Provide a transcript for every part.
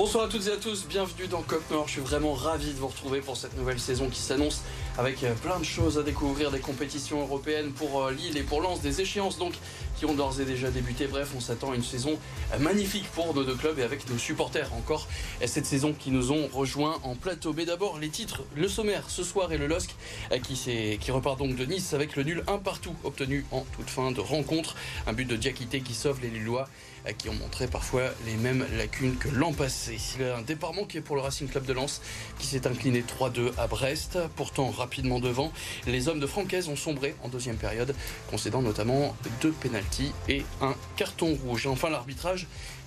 Bonsoir à toutes et à tous, bienvenue dans Cop Nord. Je suis vraiment ravi de vous retrouver pour cette nouvelle saison qui s'annonce avec euh, plein de choses à découvrir, des compétitions européennes pour euh, Lille et pour Lens, des échéances donc qui ont d'ores et déjà débuté. Bref, on s'attend à une saison euh, magnifique pour nos deux clubs et avec nos supporters encore. Cette saison qui nous ont rejoints en plateau. Mais d'abord, les titres, le sommaire ce soir et le LOSC qui, qui repart donc de Nice avec le nul un partout obtenu en toute fin de rencontre. Un but de Diakité qui sauve les Lillois qui ont montré parfois les mêmes lacunes que l'an passé. Il y a un départ manqué pour le Racing Club de Lens qui s'est incliné 3-2 à Brest. Pourtant rapidement devant, les hommes de Francaise ont sombré en deuxième période, concédant notamment deux pénalties et un carton rouge. Et enfin l'arbitrage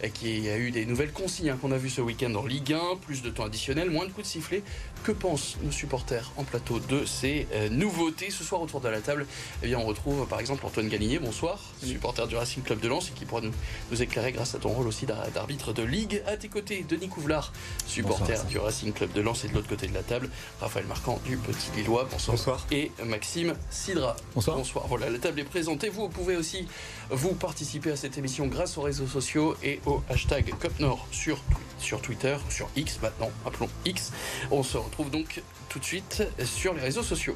qui a eu des nouvelles consignes hein, qu'on a vu ce week-end en Ligue 1, plus de temps additionnel, moins de coups de sifflet. Que pensent nos supporters en plateau de ces euh, nouveautés Ce soir autour de la table, eh bien, on retrouve par exemple Antoine Galigné, bonsoir, supporter du Racing Club de Lens et qui pourra nous, nous éclairer grâce à ton rôle aussi d'arbitre de Ligue. À tes côtés, Denis Couvlar, supporter du Racing Club de Lens et de l'autre côté de la table, Raphaël Marquand du Petit Lillois, bonsoir. bonsoir. Et Maxime Sidra. Bonsoir. Bonsoir. Voilà, la table est présentée. Vous pouvez aussi vous participer à cette émission grâce aux réseaux sociaux et au hashtag CopNord sur, sur Twitter, sur X maintenant, appelons X. On se retrouve donc tout de suite sur les réseaux sociaux.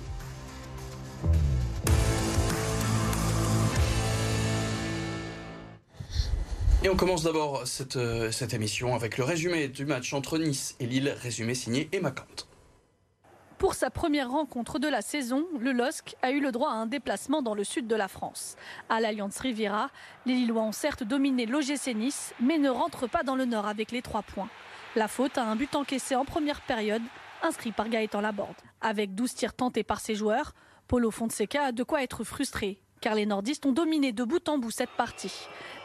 Et on commence d'abord cette, euh, cette émission avec le résumé du match entre Nice et Lille, résumé signé Emma Kant. Pour sa première rencontre de la saison, le LOSC a eu le droit à un déplacement dans le sud de la France. À l'Alliance Riviera, les Lillois ont certes dominé l'OGC Nice, mais ne rentrent pas dans le nord avec les trois points. La faute à un but encaissé en première période, inscrit par Gaëtan Laborde. Avec 12 tirs tentés par ses joueurs, Polo Fonseca a de quoi être frustré, car les nordistes ont dominé de bout en bout cette partie.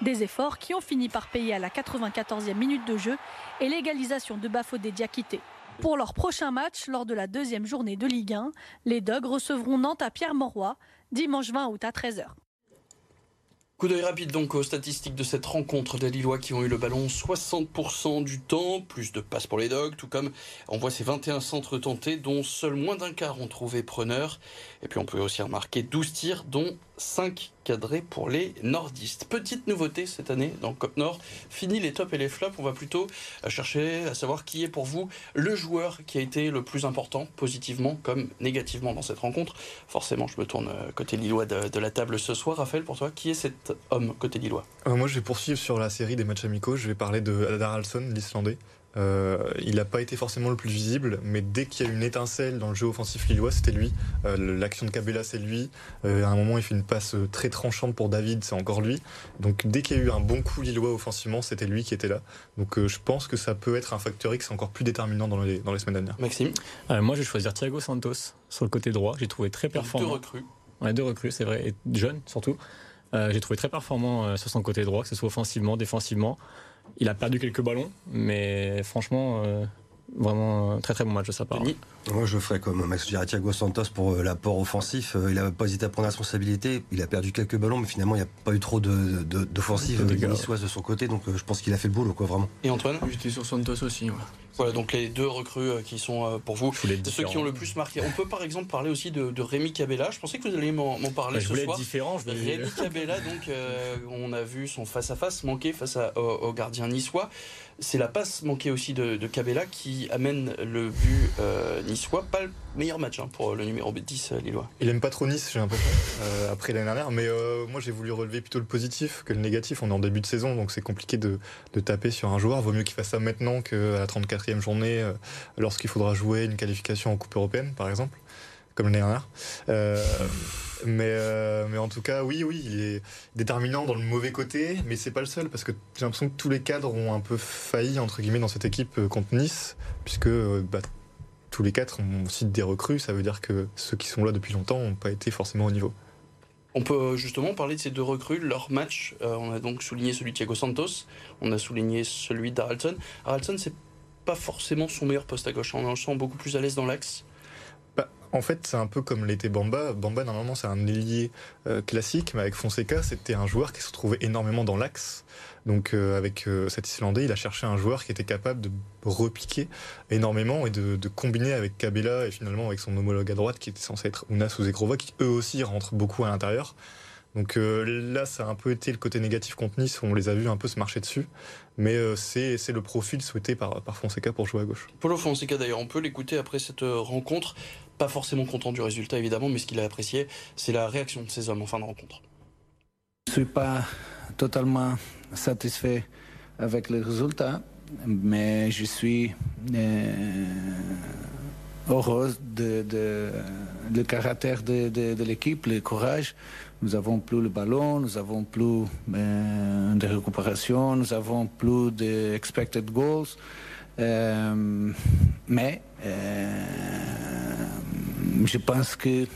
Des efforts qui ont fini par payer à la 94e minute de jeu et l'égalisation de Bafodé Diakité. Pour leur prochain match, lors de la deuxième journée de Ligue 1, les Dogs recevront Nantes à Pierre-Mauroy, dimanche 20 août à 13h. Coup d'œil rapide donc aux statistiques de cette rencontre des Lillois qui ont eu le ballon 60% du temps, plus de passes pour les Dogs, tout comme on voit ces 21 centres tentés dont seul moins d'un quart ont trouvé preneur. Et puis on peut aussi remarquer 12 tirs dont 5 cadrés pour les nordistes. Petite nouveauté cette année dans Cop Nord, fini les tops et les flops, on va plutôt chercher à savoir qui est pour vous le joueur qui a été le plus important, positivement comme négativement dans cette rencontre. Forcément, je me tourne euh, côté lillois de, la table ce soir. Raphaël, pour toi, qui est cet homme côté lillois? Euh, Moi, je vais poursuivre sur la série des matchs amicaux. Je vais parler de Adar Alson, l'Islandais. Euh, il n'a pas été forcément le plus visible, mais dès qu'il y a une étincelle dans le jeu offensif lillois, c'était lui. Euh, l'action de Cabella, c'est lui. Euh, à un moment, il fait une passe très tranchante pour David, c'est encore lui. Donc dès qu'il y a eu un bon coup lillois offensivement, c'était lui qui était là. Donc je pense que ça peut être un facteur X encore plus déterminant dans les, dans les semaines à venir. Maxime Moi, je vais choisir Thiago Santos sur le côté droit. J'ai trouvé très performant. Deux recrues. Ouais, deux recrues, c'est vrai, et jeune surtout. J'ai trouvé très performant sur son côté droit, que ce soit offensivement, défensivement. Il a perdu quelques ballons, mais franchement, euh, vraiment très très bon match de sa part. Moi, je ferais comme Max Thiago Santos pour euh, l'apport offensif. Euh, il n'a pas hésité à prendre la responsabilité. Il a perdu quelques ballons, mais finalement, il n'y a pas eu trop d'offensive de, de, de, de son côté. Donc, je pense qu'il a fait le boulot, quoi, vraiment. Et Antoine? J'étais sur Santos aussi. Ouais. Voilà, donc les deux recrues euh, qui sont euh, pour vous, ceux qui ont le plus marqué. On peut par exemple parler aussi de, Rémi Cabella. Je pensais que vous alliez m'en parler je ce soir. différent. Je Rémi Cabella, donc euh, on a vu son face à face manquer face au, gardien niçois. C'est la passe manquée aussi de, de Cabella qui amène le but niçois. Pas le meilleur match hein, pour le numéro 10 lillois. Il aime pas trop Nice, j'ai l'impression, après l'année dernière. Mais moi j'ai voulu relever plutôt le positif que le négatif. On est en début de saison, donc c'est compliqué de, de, taper sur un joueur. Vaut mieux qu'il fasse ça maintenant qu'à la 34 journée euh, lorsqu'il faudra jouer une qualification en Coupe européenne, par exemple, comme l'année dernière. Euh, mais, euh, mais en tout cas, oui, oui, il est déterminant dans le mauvais côté, mais c'est pas le seul, parce que j'ai l'impression que tous les cadres ont un peu failli, entre guillemets, dans cette équipe contre Nice, puisque bah, tous les quatre, on cite des recrues, ça veut dire que ceux qui sont là depuis longtemps n'ont pas été forcément au niveau. On peut justement parler de ces deux recrues, leur match. on a donc souligné celui de Thiago Santos, on a souligné celui d'Aralton. Aralton, c'est pas forcément son meilleur poste à gauche. On le sent beaucoup plus à l'aise dans l'axe. Bah, en fait, c'est un peu comme l'était Bamba. Bamba, normalement, c'est un ailier euh, classique, mais avec Fonseca, c'était un joueur qui se trouvait énormément dans l'axe. Donc, euh, avec euh, cet Islandais, il a cherché un joueur qui était capable de repiquer énormément et de, combiner avec Cabella et finalement avec son homologue à droite, qui était censé être Ounas ou Zekrova, qui eux aussi rentrent beaucoup à l'intérieur. Donc là, ça a un peu été le côté négatif contre Nice, où on les a vus un peu se marcher dessus. Mais c'est le profil souhaité par, par Fonseca pour jouer à gauche. Paulo Fonseca, d'ailleurs, on peut l'écouter après cette rencontre. Pas forcément content du résultat, évidemment, mais ce qu'il a apprécié, c'est la réaction de ces hommes en fin de rencontre. Je ne suis pas totalement satisfait avec les résultats, mais je suis euh, heureuse de, le caractère de, l'équipe, le courage. Nous avons plus le ballon, nous avons plus euh, de récupération, nous avons plus de expected goals. Euh, mais je pense que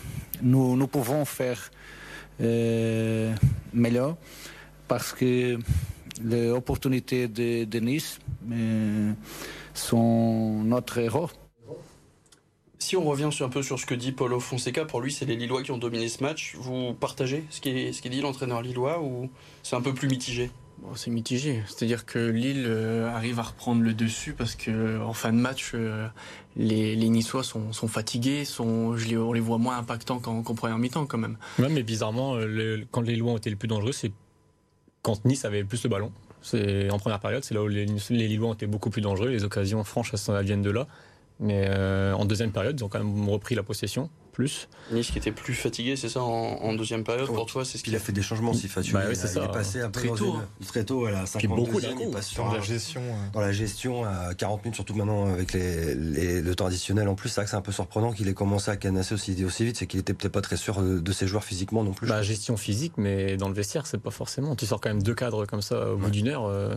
nous, pouvons faire euh, meilleur parce que les opportunités de, Nice euh, sont notre héros. Si on revient sur un peu sur ce que dit Paulo Fonseca, pour lui, c'est les Lillois qui ont dominé ce match. Vous partagez ce qui ce dit l'entraîneur lillois ou c'est un peu plus mitigé? C'est mitigé. C'est-à-dire que Lille euh, arrive à reprendre le dessus parce que en fin de match, euh, les, les, Niçois sont, sont fatigués, sont, je les, on les voit moins impactants qu'en première mi-temps quand même. Ouais, mais bizarrement, euh, quand les Lillois ont été les plus dangereux, c'est quand Nice avait plus le ballon. C'est en première période, c'est là où les, les Lillois ont été beaucoup plus dangereux. Les occasions franches, elles viennent de là. Mais en deuxième période, ils ont quand même repris la possession plus. Nice qui était plus fatigué, c'est ça, en, deuxième période pour toi c'est ce qu'il a fait des changements aussi, Fatih. Bah il, ça. est passé un très tôt. très tôt, à la 52 beaucoup il passe dans la gestion. Dans la gestion, à 40 minutes, surtout maintenant avec les, le temps additionnel en plus. C'est vrai que c'est un peu surprenant qu'il ait commencé à canasser aussi, aussi vite. C'est qu'il était peut-être pas très sûr de, ses joueurs physiquement non plus. Bah, gestion physique, mais dans le vestiaire, c'est pas forcément. Tu sors quand même deux cadres comme ça au bout d'une heure. Euh,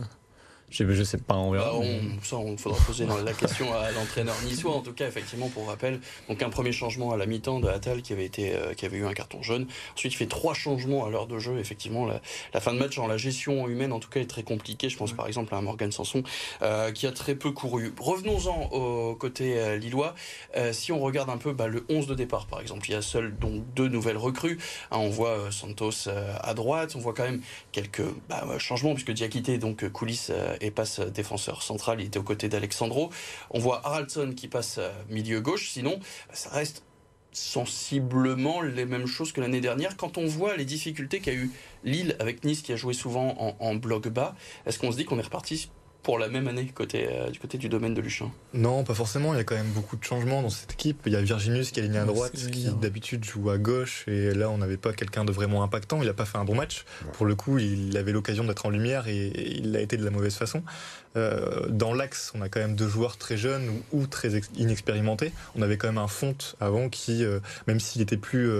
je, je sais pas, on verra. Bah, ça, on faudra poser la question à l'entraîneur niçois. En tout cas, effectivement, pour rappel, donc un premier changement à la mi-temps de Attal qui avait été, euh, qui avait eu un carton jaune. Ensuite, il fait trois changements à l'heure de jeu. Effectivement, la, fin de match en la gestion humaine, en tout cas, est très compliquée. Je pense par exemple à Morgan Sanson euh, qui a très peu couru. Revenons-en au côté euh, lillois. si on regarde un peu bah, le 11 de départ, par exemple, il y a seul donc deux nouvelles recrues. Hein, on voit Santos à droite. On voit quand même quelques bah, changements puisque Diakité donc coulisse et passe défenseur central. Il était aux côtés d'Alexandro. On voit Haraldson qui passe milieu gauche. Sinon, ça reste sensiblement les mêmes choses que l'année dernière. Quand on voit les difficultés qu'a eu Lille avec Nice qui a joué souvent en, en bloc bas, est-ce qu'on se dit qu'on est reparti pour la même année côté, euh, du côté du domaine de Luchin Non, pas forcément. Il y a quand même beaucoup de changements dans cette équipe. Il y a Virginius qui est aligné à droite, qui d'habitude joue à gauche. Et là, on n'avait pas quelqu'un de vraiment impactant. Il n'a pas fait un bon match. Pour le coup, il avait l'occasion d'être en lumière et, il l'a été de la mauvaise façon. Euh, dans l'axe, on a quand même deux joueurs très jeunes ou, très inexpérimentés. On avait quand même un Fonte avant qui, euh, même s'il était plus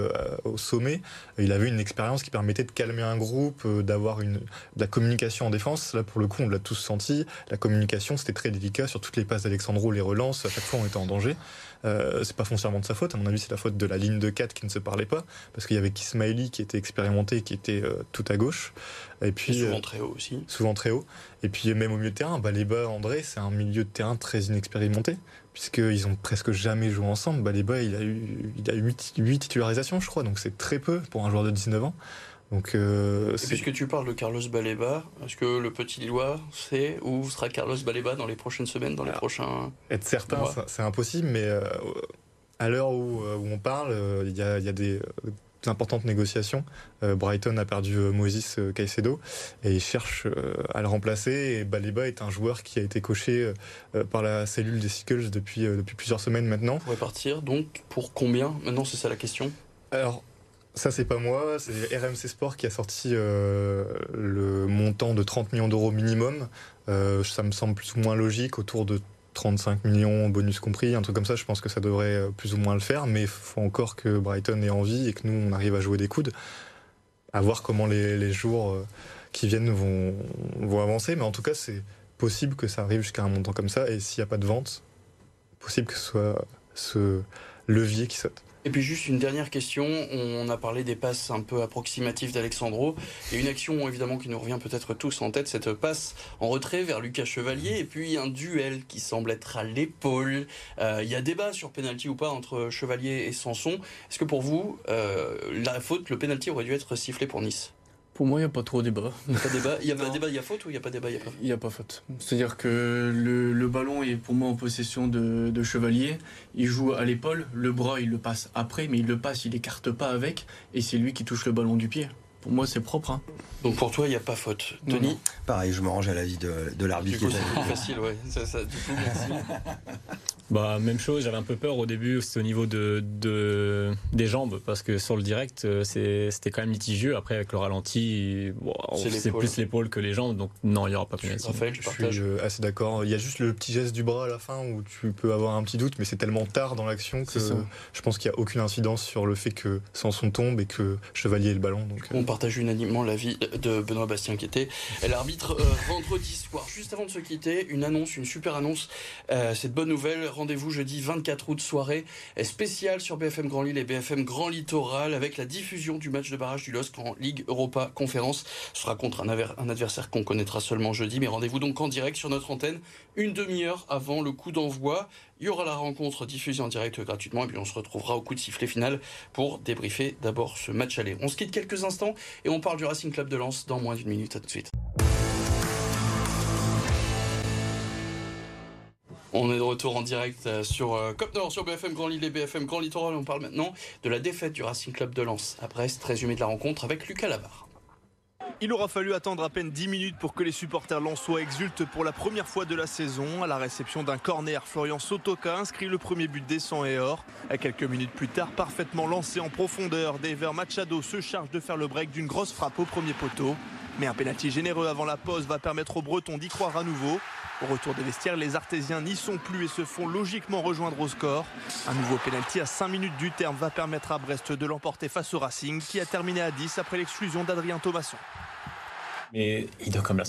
au sommet, il avait une expérience qui permettait de calmer un groupe, d'avoir une, de la communication en défense. Là, pour le coup, on l'a tous senti la communication, c'était très délicat sur toutes les passes d'Alexandro, les relances, à chaque fois on était en danger. Euh, c'est pas foncièrement de sa faute, à mon avis c'est la faute de la ligne de 4 qui ne se parlait pas, parce qu'il y avait Kismaili qui était expérimenté, qui était euh, tout à gauche. Et puis souvent euh, très haut aussi. Souvent très haut. Et puis même au milieu de terrain, Baléba, André, c'est un milieu de terrain très inexpérimenté, puisqu'ils ont presque jamais joué ensemble. Baléba, il a eu, il a eu 8, 8 titularisations, je crois, donc c'est très peu pour un joueur de 19 ans. Donc, euh, Et puisque tu parles de Carlos Baleba, est-ce que le petit Lillois sait où sera Carlos Baleba dans les prochaines semaines, dans les prochains. Être certain, c'est impossible, mais euh, à l'heure où, euh, on parle, il y, a, des importantes négociations. Brighton a perdu Moses Caicedo et il cherche à le remplacer. Et Baleba est un joueur qui a été coché par la cellule des Seagulls depuis, depuis plusieurs semaines maintenant. Il pourrait partir, donc pour combien? Maintenant, c'est ça la question Alors, ça, c'est pas moi, c'est RMC Sport qui a sorti euh, le montant de 30 millions d'euros minimum. Euh, ça me semble plus ou moins logique, autour de 35 millions, bonus compris, un truc comme ça. Je pense que ça devrait euh, plus ou moins le faire, mais il faut encore que Brighton ait envie et que nous, on arrive à jouer des coudes. À voir comment les, jours qui viennent vont, vont avancer, mais en tout cas, c'est possible que ça arrive jusqu'à un montant comme ça. Et s'il n'y a pas de vente, possible que ce soit ce levier qui saute. Et puis juste une dernière question, on a parlé des passes un peu approximatives d'Alexandro. A une action évidemment qui nous revient peut-être tous en tête, cette passe en retrait vers Lucas Chevalier, et puis un duel qui semble être à l'épaule. Euh, il y a débat sur penalty ou pas entre Chevalier et Sanson. Est-ce que pour vous, euh, la faute, le penalty aurait dû être sifflé pour Nice? Pour moi, il n'y a pas trop de débat. Il n'y a pas débat. Il y a pas débat, il y a faute ou il n'y a pas débat, il n'y a pas faute? Il n'y a pas faute. C'est-à-dire que le, ballon est pour moi en possession de, Chevalier. Il joue à l'épaule. Le bras, il le passe après, mais il le passe, il écarte pas avec. Et c'est lui qui touche le ballon du pied. pour moi, c'est propre. Hein. Donc pour toi, il n'y a pas faute. Denis Pareil, je me range à l'avis de, de l'arbitre. Du coup, c'est plus facile, ouais. Ça, ça, du coup, merci. Bah, même chose, j'avais un peu peur au début, c'était au niveau de, de, des jambes, parce que sur le direct, euh, c'était quand même litigieux. Après, avec le ralenti, bon, c'est plus l'épaule que les jambes, donc non, il n'y aura pas pénalité. Raphaël, je, je suis euh, assez d'accord. Il y a juste le petit geste du bras à la fin où tu peux avoir un petit doute, mais c'est tellement tard dans l'action que je pense qu'il n'y a aucune incidence sur le fait que Sanson tombe et que Chevalier ait le ballon. Donc, On euh. partage unanimement l'avis de Benoît Bastien qui était l'arbitre vendredi soir. Juste avant de se quitter, une annonce, une super annonce. cette bonne nouvelle rendez-vous jeudi 24 août, soirée spéciale sur BFM Grand Lille et BFM Grand Littoral avec la diffusion du match de barrage du LOSC en Ligue Europa Conférence. Ce sera contre un, adversaire qu'on connaîtra seulement jeudi, mais rendez-vous donc en direct sur notre antenne une demi-heure avant le coup d'envoi. Il y aura la rencontre diffusée en direct gratuitement et puis on se retrouvera au coup de sifflet final pour débriefer d'abord ce match aller. On se quitte quelques instants et on parle du Racing Club de Lens dans moins d'une minute. À tout de suite. On est de retour en direct euh, sur euh, Cop Nord, sur BFM Grand Lille et BFM Grand Littoral. On parle maintenant de la défaite du Racing Club de Lens à Brest. Résumé de la rencontre avec Lucas Lavar. Il aura fallu attendre à peine 10 minutes pour que les supporters lensois exultent pour la première fois de la saison. À la réception d'un corner, Florian Sotoka inscrit le premier but des 100 et or. À quelques minutes plus tard, parfaitement lancé en profondeur, Dever Machado se charge de faire le break d'une grosse frappe au premier poteau. Mais un pénalty généreux avant la pause va permettre aux Bretons d'y croire à nouveau. Au retour des vestiaires, les Artésiens n'y sont plus et se font logiquement rejoindre au score. Un nouveau pénalty à 5 minutes du terme va permettre à Brest de l'emporter face au Racing qui a terminé à 10 après l'exclusion d'Adrien Thomasson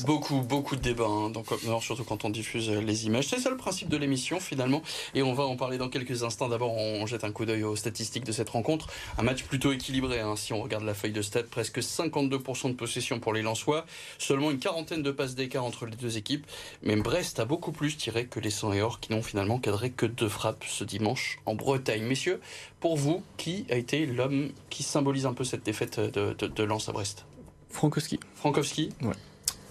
Beaucoup, beaucoup de débats hein, dans Cop Nord, surtout quand on diffuse euh, les images. C'est ça le principe de l'émission finalement, et on va en parler dans quelques instants. D'abord, on jette un coup d'œil aux statistiques de cette rencontre. Un match plutôt équilibré, hein, si on regarde la feuille de stade, presque 52% de possession pour les Lensois, seulement une quarantaine de passes d'écart entre les deux équipes. Mais Brest a beaucoup plus tiré que les 100 et or, qui n'ont finalement cadré que deux frappes ce dimanche en Bretagne. Messieurs, pour vous, qui a été l'homme qui symbolise un peu cette défaite de, de, de Lens à Brest? Frankowski. Frankowski Ouais.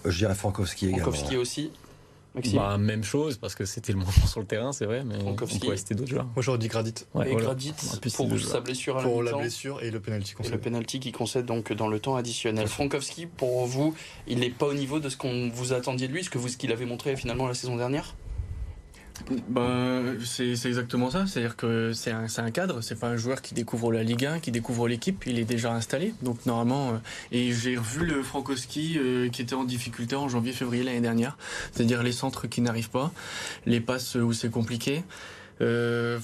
Je dirais Frankowski également. Frankowski aussi Maxime bah, même chose parce que c'était le moins sur le terrain, c'est vrai, mais Frankowski. on pourrait citer d'autres joueurs. Moi j'aurais dit Gradit. Ouais, et Gradit pour vous, sa blessure à la Pour la blessure et le penalty concède. Et le penalty qui concède donc dans le temps additionnel. Frankowski, pour vous, il n'est pas au niveau de ce qu'on vous attendiez de lui, ce que vous ce qu'il avait montré finalement la saison dernière? Ben, c'est exactement ça. C'est-à-dire que c'est un, un, cadre, c'est pas un joueur qui découvre la Ligue 1, qui découvre l'équipe, il est déjà installé. Donc normalement, euh, et j'ai revu le Frankowski euh, qui était en difficulté en janvier-février l'année dernière. C'est-à-dire les centres qui n'arrivent pas, les passes où c'est compliqué, euh,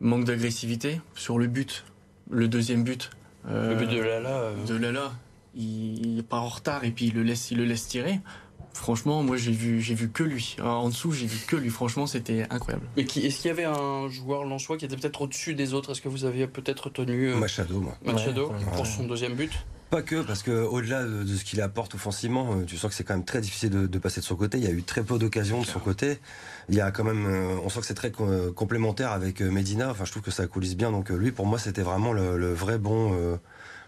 manque d'agressivité sur le but, le deuxième but. le but de Lala. De Lala, il, il part en retard et puis il le laisse, il le laisse tirer. Franchement, moi j'ai vu, j'ai vu que lui. En dessous, j'ai vu que lui. Franchement, c'était incroyable. Mais qui, est-ce qu'il y avait un joueur lensois qui était peut-être au-dessus des autres? Est-ce que vous aviez peut-être tenu euh, Machado, moi. Machado pour son deuxième but? Pas que, parce que au-delà de, ce qu'il apporte offensivement, euh, tu sens que c'est quand même très difficile de, passer de son côté. Il y a eu très peu d'occasions de son côté. Il y a quand même, euh, on sent que c'est très complémentaire avec Medina. Enfin, je trouve que ça coulisse bien. Donc lui, pour moi, c'était vraiment le, vrai bon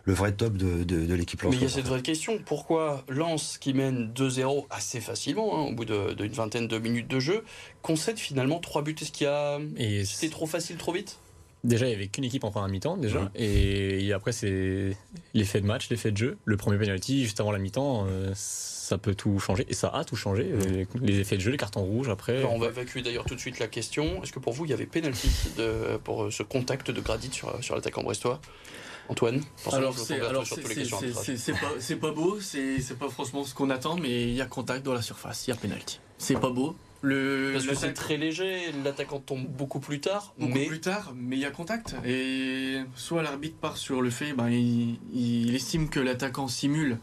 le vrai top de, de, l'équipe Mais il y a cette vraie question, pourquoi Lens, qui mène 2-0 assez facilement, hein, au bout d'une vingtaine de minutes de jeu, concède finalement 3 buts? Est-ce qu'il y a... C'était trop facile, trop vite? Déjà, il n'y avait qu'une équipe en première mi-temps, déjà. Et après, c'est l'effet de match, l'effet de jeu. Le premier penalty, juste avant la mi-temps, euh, ça peut tout changer. Et ça a tout changé. Euh, les effets de jeu, les cartons rouges, après. on va évacuer d'ailleurs tout de suite la question. Est-ce que pour vous, il y avait penalty de, pour ce contact de Gradit sur, sur l'attaquant brestois? Antoine Alors, c'est pas, pas, beau, c'est pas franchement ce qu'on attend, mais il y a contact dans la surface, il y a penalty. C'est pas beau. Le, Parce que c'est très léger, l'attaquant tombe beaucoup plus tard. Beaucoup mais... plus tard, mais il y a contact. Et soit l'arbitre part sur le fait, ben, il, il estime que l'attaquant simule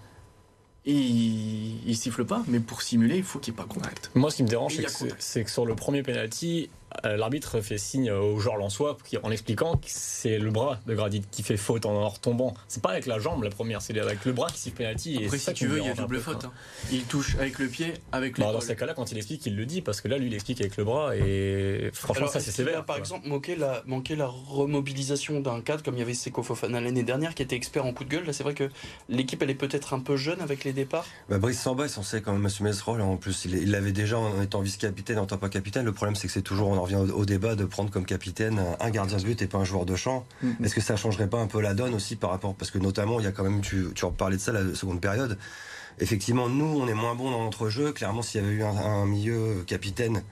et il, il, siffle pas, mais pour simuler, il faut qu'il n'y ait pas contact. Moi, ce qui me dérange, c'est que, sur le premier penalty, l'arbitre fait signe au joueur Lançois en expliquant que c'est le bras de Gradit qui fait faute en retombant. C'est pas avec la jambe la première, c'est avec le bras qui siffle penalty. Après, si tu veux, il y a double faute. Hein. Il touche avec le pied, avec le. Bah, dans ces cas-là, quand il explique, il le dit parce que là, lui, il explique avec le bras et franchement, ça c'est sévère. par exemple, manqué la, manqué la remobilisation d'un cadre comme il y avait Seko Fofana l'année dernière qui était expert en coup de gueule? Là, c'est vrai que l'équipe elle est peut-être un peu jeune avec les départs. Bah, Brice Samba est censé quand même assumer ce rôle. En plus, il l'avait déjà en étant vice-capitaine, en tant pas capitaine. Le problème, c'est que c'est toujours en revient au, débat de prendre comme capitaine un gardien de but et pas un joueur de champ. Mm-hmm. Est-ce que ça changerait pas un peu la donne aussi par rapport parce que notamment il y a quand même tu tu en parlais de ça la seconde période. Effectivement, nous on est moins bon dans notre jeu. Clairement, s'il y avait eu un, milieu capitaine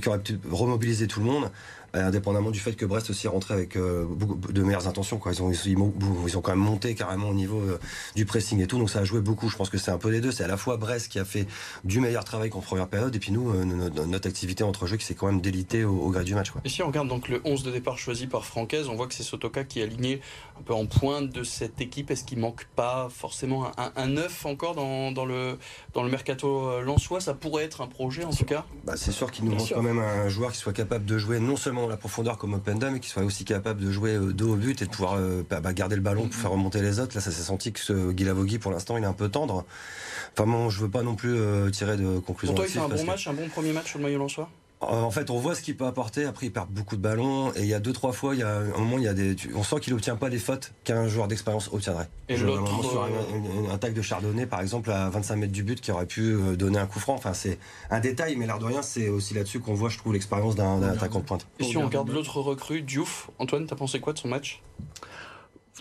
qui aurait pu remobiliser tout le monde, euh, indépendamment du fait que Brest aussi est rentré avec euh, beaucoup de meilleures intentions. Quoi. Ils, ont, ils, ont quand même monté carrément au niveau euh, du pressing et tout, donc ça a joué beaucoup. Je pense que c'est un peu les deux. C'est à la fois Brest qui a fait du meilleur travail qu'en première période, et puis nous, notre, activité entre jeux qui s'est quand même délitée au, gré du match. Quoi. Et si on regarde donc le 11 de départ choisi par Francaise, on voit que c'est Sotoka qui est aligné un peu en pointe de cette équipe. Est-ce qu'il manque pas forcément un, un neuf encore dans, dans, le, dans le mercato lensois? Ça pourrait être un projet en tout cas? Bah, C'est sûr qu'il nous manque quand même un joueur qui soit capable de jouer non seulement la profondeur comme Openda, mais qui soit aussi capable de jouer euh, dos au but et de pouvoir euh, bah, bah, garder le ballon pour faire remonter les autres. Là, ça s'est senti que ce Guilavogui, pour l'instant, il est un peu tendre. Enfin, bon, je veux pas non plus euh, tirer de conclusion. Pour toi, il fait un bon match, un bon premier match sur le maillot soi euh, en fait, on voit ce qu'il peut apporter. Après, il perd beaucoup de ballons. Et il y a deux, trois fois, il y a un moment, il y a des, on sent qu'il obtient pas les fautes qu'un joueur d'expérience obtiendrait. Et l'autre, sur un, un, de Chardonnay, par exemple, à 25 mètres du but, qui aurait pu euh, donner un coup franc. Enfin, c'est un détail, mais l'air de rien, c'est aussi là-dessus qu'on voit, je trouve, l'expérience d'un attaquant de pointe. Et si on regarde l'autre recrue, Diouf, Antoine, t'as pensé quoi de son match?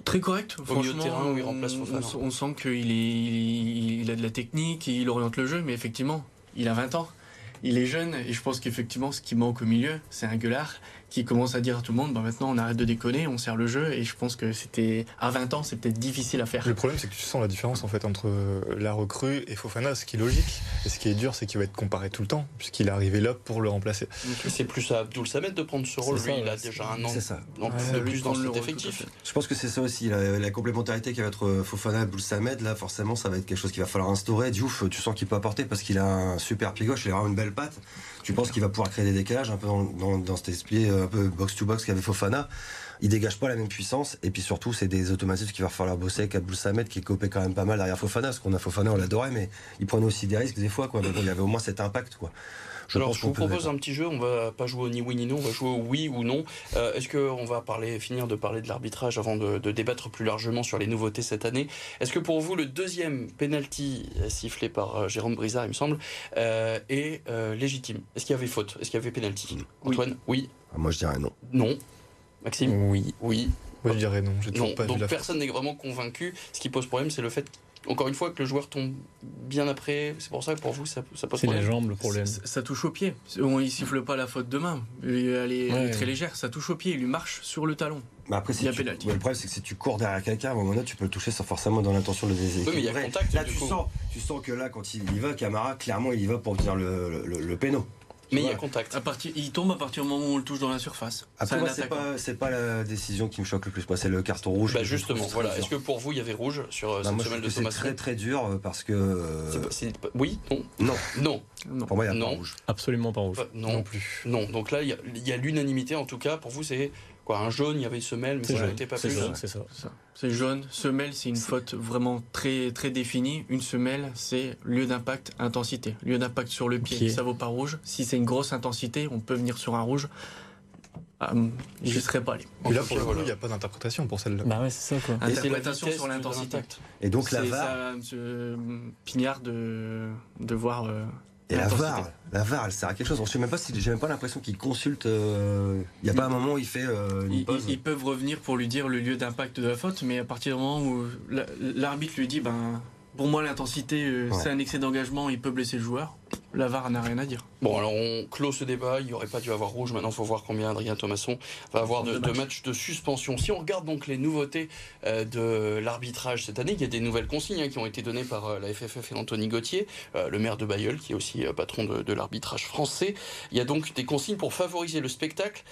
Très correct. Au milieu de terrain où il remplace On, sent qu'il il a de la technique, il oriente le jeu, mais effectivement, il a 20 ans il est jeune et je pense qu'effectivement ce qui manque au milieu, c'est un gueulard qui commence à dire à tout le monde bah maintenant on arrête de déconner, on sert le jeu et je pense que c'était à 20 ans, c'est peut-être difficile à faire. Le problème c'est que tu sens la différence en fait entre la recrue et Fofana, ce qui est logique. Et ce qui est dur, c'est qu'il va être comparé tout le temps puisqu'il est arrivé là pour le remplacer. C'est plus à Abdul Samed de prendre ce rôle, lui il a déjà un an ça. Donc, de plus dans cet effectif. Je pense que c'est ça aussi, la, complémentarité qui va être Fofana Abdul Samed, là forcément ça va être quelque chose qu'il va falloir instaurer. Diouf, tu sens qu'il peut apporter parce qu'il a un super pied gauche, il a vraiment une belle patte. Tu penses qu'il va pouvoir créer des décalages un peu dans, dans, dans cet esprit peu box-to-box qu'avait Fofana il dégage pas la même puissance et puis surtout c'est des automatismes qu'il va falloir bosser avec Abdul Samed qui copait quand même pas mal derrière Fofana parce qu'on a Fofana on l'adorait mais il prenait aussi des risques des fois quoi il y avait au moins cet impact quoi je Alors, je vous propose un petit jeu. On va pas jouer au ni oui ni non. On va jouer au oui ou non. Euh, est-ce qu'on va parler, finir de parler de l'arbitrage avant de, débattre plus largement sur les nouveautés cette année? Est-ce que pour vous, le deuxième penalty sifflé par euh, Jérôme Brizard, il me semble, euh, est légitime? Est-ce qu'il y avait faute? Est-ce qu'il y avait penalty? Antoine? Oui. Ah, moi, je dirais non. Non. Maxime Oui. Oui. Moi, je dirais non. non. Pas Donc, personne n'est vraiment convaincu. Ce qui pose problème, c'est le fait encore une fois, que le joueur tombe bien après. C'est pour ça que pour vous, ça, ça pose problème. C'est les jambes le problème. Ça, touche au pied. On, il siffle pas la faute de main. Elle est, très légère. Ça touche au pied. Il lui marche sur le talon. Mais après, si tu, le problème, c'est que si tu cours derrière quelqu'un, à un moment donné, tu peux le toucher sans forcément dans l'intention de le déséquilibrer. Oui, mais il y a contact. Là, tu sens, tu sens que là, quand il y va, Camara, clairement, il y va pour obtenir le, le, le péno. Mais il y a contact. À partir, il tombe à partir du moment où on le touche dans la surface. Après, moi, c'est pas, c'est pas la décision qui me choque le plus. Moi, c'est le carton rouge. Bah justement, voilà. Est-ce que pour vous, il y avait rouge sur euh, bah, cette semaine de Thomas C'est très très dur euh, parce que. Oui, non. Non. Non. Pour moi, il y a pas rouge. Absolument pas rouge. non. plus. Non. Donc là, il y a, l'unanimité en tout cas. Pour vous, c'est quoi Un jaune, il y avait une semelle, mais ça n'était pas plus. C'est ça. C'est jaune. Semelle, c'est une faute vraiment très très définie. Une semelle, c'est lieu d'impact, intensité. Lieu d'impact sur le pied, ça vaut pas rouge. Si c'est une grosse intensité, on peut venir sur un rouge. Ah, je ne serais pas allé. Et là, pour le coup, il n'y a pas d'interprétation pour celle-là. Bah ouais, c'est ça quoi. Interprétation sur l'intensité. Et donc la VAR. C'est Pignard de, de voir. Euh, et la VAR, la VAR, elle sert à quelque chose. Je même pas j'ai même pas l'impression qu'il consulte. Euh, il n'y a pas un moment où il fait euh, une pause. Ils, peuvent revenir pour lui dire le lieu d'impact de la faute, mais à partir du moment où l'arbitre lui dit, ben, pour moi l'intensité, euh, c'est un excès d'engagement, il peut blesser le joueur la VAR n'a rien à dire. Bon, alors on clôt ce débat. Il n'y aurait pas dû avoir rouge. Maintenant, il faut voir combien Adrien Thomasson va avoir de, matchs de suspension. Si on regarde donc les nouveautés euh, de l'arbitrage cette année, il y a des nouvelles consignes hein, qui ont été données par euh, la FFF et Anthony Gauthier, euh, le maire de Bayeul, qui est aussi patron de, l'arbitrage français. Il y a donc des consignes pour favoriser le spectacle.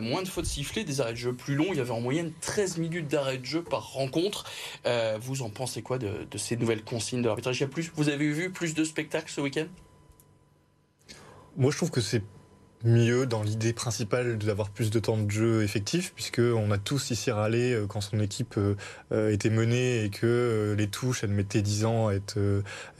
moins de fautes sifflées, des arrêts de jeu plus longs. Il y avait en moyenne 13 minutes d'arrêt de jeu par rencontre. vous en pensez quoi de, de ces nouvelles consignes de l'arbitrage? Vous avez vu plus de spectacles ce week-end? Moi, je trouve que c'est mieux dans l'idée principale d'avoir plus de temps de jeu effectif, puisque on a tous ici râlé euh, quand son équipe euh, euh, était menée et que les touches, elles mettaient 10 ans à être,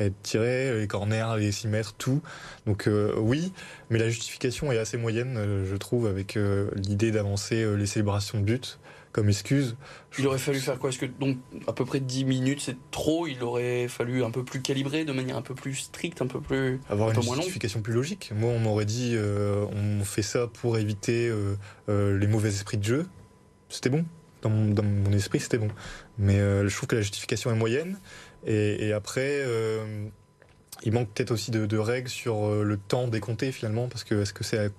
à être tirées, les corners, les 6 mètres, tout. Donc oui, mais la justification est assez moyenne, je trouve, avec l'idée d'avancer les célébrations de but comme excuse. Il aurait fallu faire quoi? Est-ce que donc à peu près 10 minutes c'est trop? Il aurait fallu un peu plus calibrer, de manière un peu plus stricte, un peu plus avoir un une justification plus logique. Moi, on m'aurait dit euh, on fait ça pour éviter euh, euh, les mauvais esprits de jeu. C'était bon. Dans mon, dans mon esprit, c'était bon. Mais je trouve que la justification est moyenne. Et, et après, il manque peut-être aussi de, de, règles sur le temps décompté finalement, parce que est-ce que c'est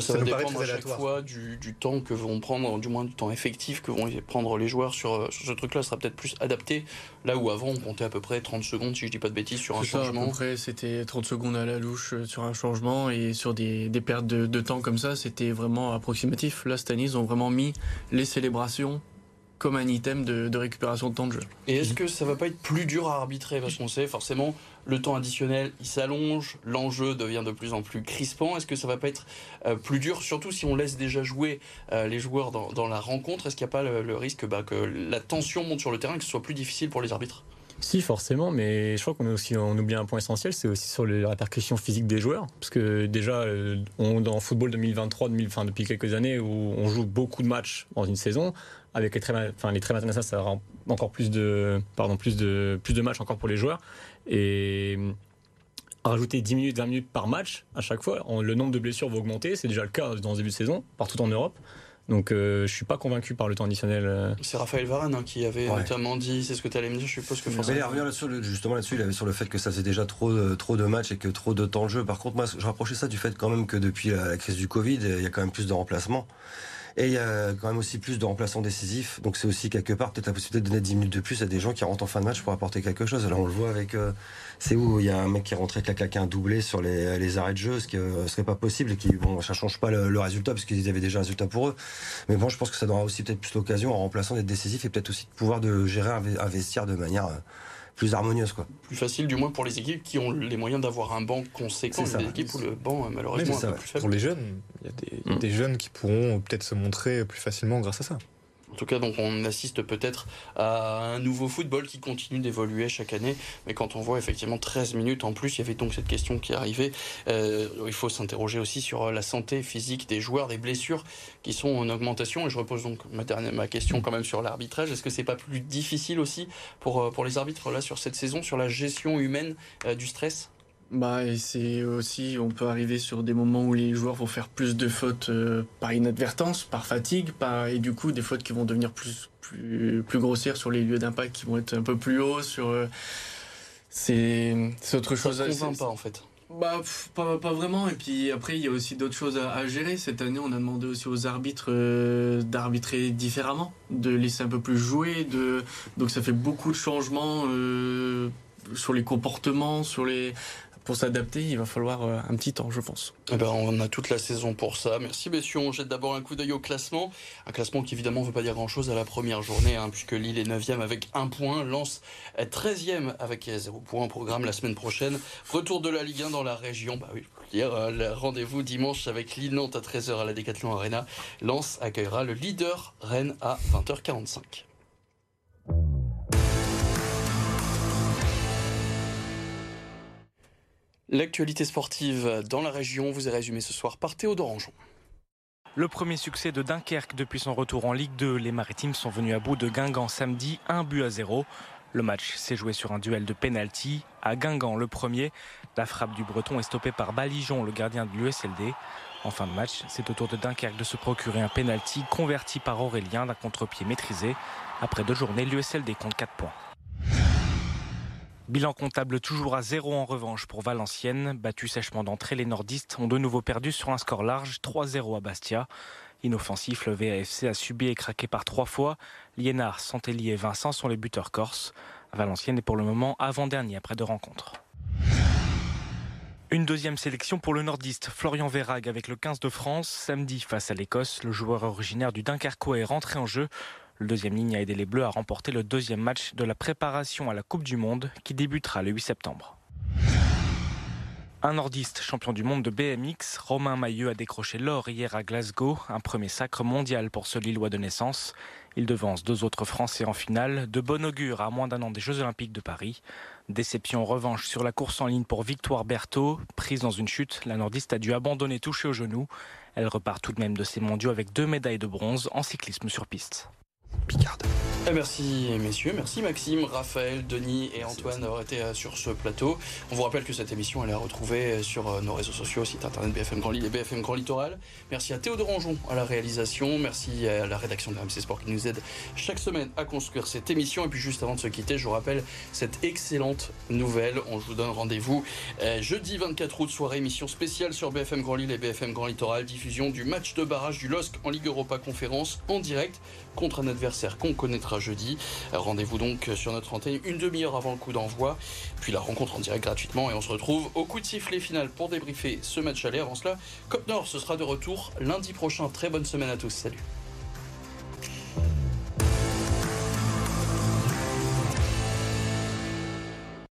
ça, va dépendre à chaque fois du, temps que vont prendre, du moins du temps effectif que vont prendre les joueurs sur, ce truc-là. sera peut-être plus adapté. Là où avant, on comptait à peu près 30 secondes, si je dis pas de bêtises, sur un changement. Après, c'était 30 secondes à la louche euh, sur un changement et sur des, pertes de, temps comme ça, c'était vraiment approximatif. Là, cette année, ils ont vraiment mis les célébrations comme un item de, récupération de temps de jeu. Et est-ce que ça va pas être plus dur à arbitrer? Parce qu'on sait forcément le temps additionnel il s'allonge, l'enjeu devient de plus en plus crispant. Est-ce que ça va pas être euh, plus dur, surtout si on laisse déjà jouer euh, les joueurs dans, la rencontre? Est-ce qu'il n'y a pas le, risque bah, que la tension monte sur le terrain et que ce soit plus difficile pour les arbitres? Si, forcément, mais je crois qu'on oublie un point essentiel, c'est aussi sur les répercussions physiques des joueurs, parce que déjà, euh, on, dans football 2023, 2000, enfin, depuis quelques années, où on joue beaucoup de matchs dans une saison, avec les très, enfin, ça rend encore plus de, pardon, plus de, plus de matchs encore pour les joueurs. Et rajouter 10 minutes, 20 minutes par match à chaque fois, le nombre de blessures va augmenter. C'est déjà le cas dans ce début de saison, partout en Europe. Donc euh, je suis pas convaincu par le temps additionnel. Euh. C'est Raphaël Varane hein, qui avait notamment dit, c'est ce que tu allais me dire, je suppose que forcément. Il revient là justement là-dessus, il avait sur le fait que ça faisait déjà trop de, trop de matchs et que trop de temps de jeu. Par contre, moi, je rapprochais ça du fait quand même que depuis la crise du Covid, il y a quand même plus de remplacements. Et il y a quand même aussi plus de remplaçants décisifs. Donc c'est aussi quelque part peut-être la possibilité de donner 10 minutes de plus à des gens qui rentrent en fin de match pour apporter quelque chose. Alors on le voit avec. Euh, c'est où? Il y a un mec qui est rentré qui a un doublé sur les, arrêts de jeu, ce qui ne serait pas possible et qui, bon, ça change pas le, résultat parce qu'ils avaient déjà un résultat pour eux. Mais bon, je pense que ça donnera aussi peut-être plus l'occasion en remplaçant d'être décisif et peut-être aussi de pouvoir de gérer un de manière euh, plus harmonieuse. Quoi. Plus facile, du moins pour les équipes qui ont les moyens d'avoir un banc conséquent. Il y a des équipes où le banc, malheureusement, est un peu plus faible. Pour les jeunes, il y a des, mm. des jeunes qui pourront peut-être se montrer plus facilement grâce à ça. En tout cas, donc on assiste peut-être à un nouveau football qui continue d'évoluer chaque année. Mais quand on voit effectivement 13 minutes en plus, il y avait donc cette question qui arrivait. Euh, il faut s'interroger aussi sur la santé physique des joueurs, des blessures qui sont en augmentation. Et je repose donc ma, dernière, ma question quand même sur l'arbitrage. Est-ce que c'est pas plus difficile aussi pour, euh, pour les arbitres là sur cette saison, sur la gestion humaine euh, du stress? Bah, c'est aussi, on peut arriver sur des moments où les joueurs vont faire plus de fautes euh, par inadvertance, par fatigue, par, et du coup des fautes qui vont devenir plus, plus, plus grossières sur les lieux d'impact qui vont être un peu plus hauts. Sur, euh, c'est, autre chose. Ça convainc pas en fait. Bah, pas, pas, vraiment. Et puis après, il y a aussi d'autres choses à, gérer. Cette année, on a demandé aussi aux arbitres euh, d'arbitrer différemment, de laisser un peu plus jouer. De... Donc ça fait beaucoup de changements sur les comportements, sur les pour s'adapter, il va falloir euh, un petit temps, je pense. Eh ben, on a toute la saison pour ça. Merci messieurs. On jette d'abord un coup d'œil au classement. Un classement qui évidemment ne veut pas dire grand-chose à la première journée, hein, puisque Lille est 9e avec un point, Lens est 13e avec 0 point au programme la semaine prochaine. Retour de la Ligue 1 dans la région. Bah oui, euh, rendez-vous dimanche avec Lille-Nantes à 13h à la Décathlon Arena. Lens accueillera le leader Rennes à 20h45. L'actualité sportive dans la région vous est résumée ce soir par Théodore Anjon. Le premier succès de Dunkerque depuis son retour en Ligue 2. Les Maritimes sont venus à bout de Guingamp samedi, un but à zéro. Le match s'est joué sur un duel de penalty. À Guingamp, le premier, la frappe du Breton est stoppée par Balijon, le gardien de l'USLD. En fin de match, c'est au tour de Dunkerque de se procurer un penalty converti par Aurélien d'un contre-pied maîtrisé. Après deux journées, l'USLD compte 4 points. Bilan comptable toujours à zéro en revanche pour Valenciennes. Battu sèchement d'entrée, les nordistes ont de nouveau perdu sur un score large, 3-0 à Bastia. Inoffensif, le VAFC a subi et craqué par trois fois. Liénard, Santelli et Vincent sont les buteurs corses. Valenciennes est pour le moment avant-dernier après deux rencontres. Une deuxième sélection pour le nordiste, Florian Verrag avec le 15 de France. Samedi face à l'Écosse, le joueur originaire du Dunkerquois est rentré en jeu. Le deuxième ligne a aidé les Bleus à remporter le deuxième match de la préparation à la Coupe du Monde qui débutera le 8 septembre. Un nordiste champion du monde de BMX, Romain Mailleux a décroché l'or hier à Glasgow, un premier sacre mondial pour ce Lillois de naissance. Il devance deux autres Français en finale, de bon augure à moins d'un an des Jeux Olympiques de Paris. Déception en revanche sur la course en ligne pour Victoire Berthaud. Prise dans une chute, la nordiste a dû abandonner touché au genou. Elle repart tout de même de ses mondiaux avec deux médailles de bronze en cyclisme sur piste. Picard. Eh, merci messieurs, merci Maxime, Raphaël, Denis et Antoine d'avoir été euh, sur ce plateau. On vous rappelle que cette émission elle est retrouvée euh, sur euh, nos réseaux sociaux, site internet BFM Grand Lille et BFM Grand Littoral. Merci à Théodore Anjon à la réalisation, merci à la rédaction de RMC Sport qui nous aide chaque semaine à construire cette émission. Et puis juste avant de se quitter, je vous rappelle cette excellente nouvelle. On vous donne rendez-vous jeudi 24 août, soirée émission spéciale sur BFM Grand Lille et BFM Grand Littoral, diffusion du match de barrage du LOSC en Ligue Europa Conférence en direct contre un adversaire qu'on connaîtra jeudi. Rendez-vous donc sur notre antenne une demi-heure avant le coup d'envoi, puis la rencontre en direct gratuitement et on se retrouve au coup de sifflet final pour débriefer ce match aller. Avant cela, Cop Nord, ce sera de retour lundi prochain. Très bonne semaine à tous. Salut.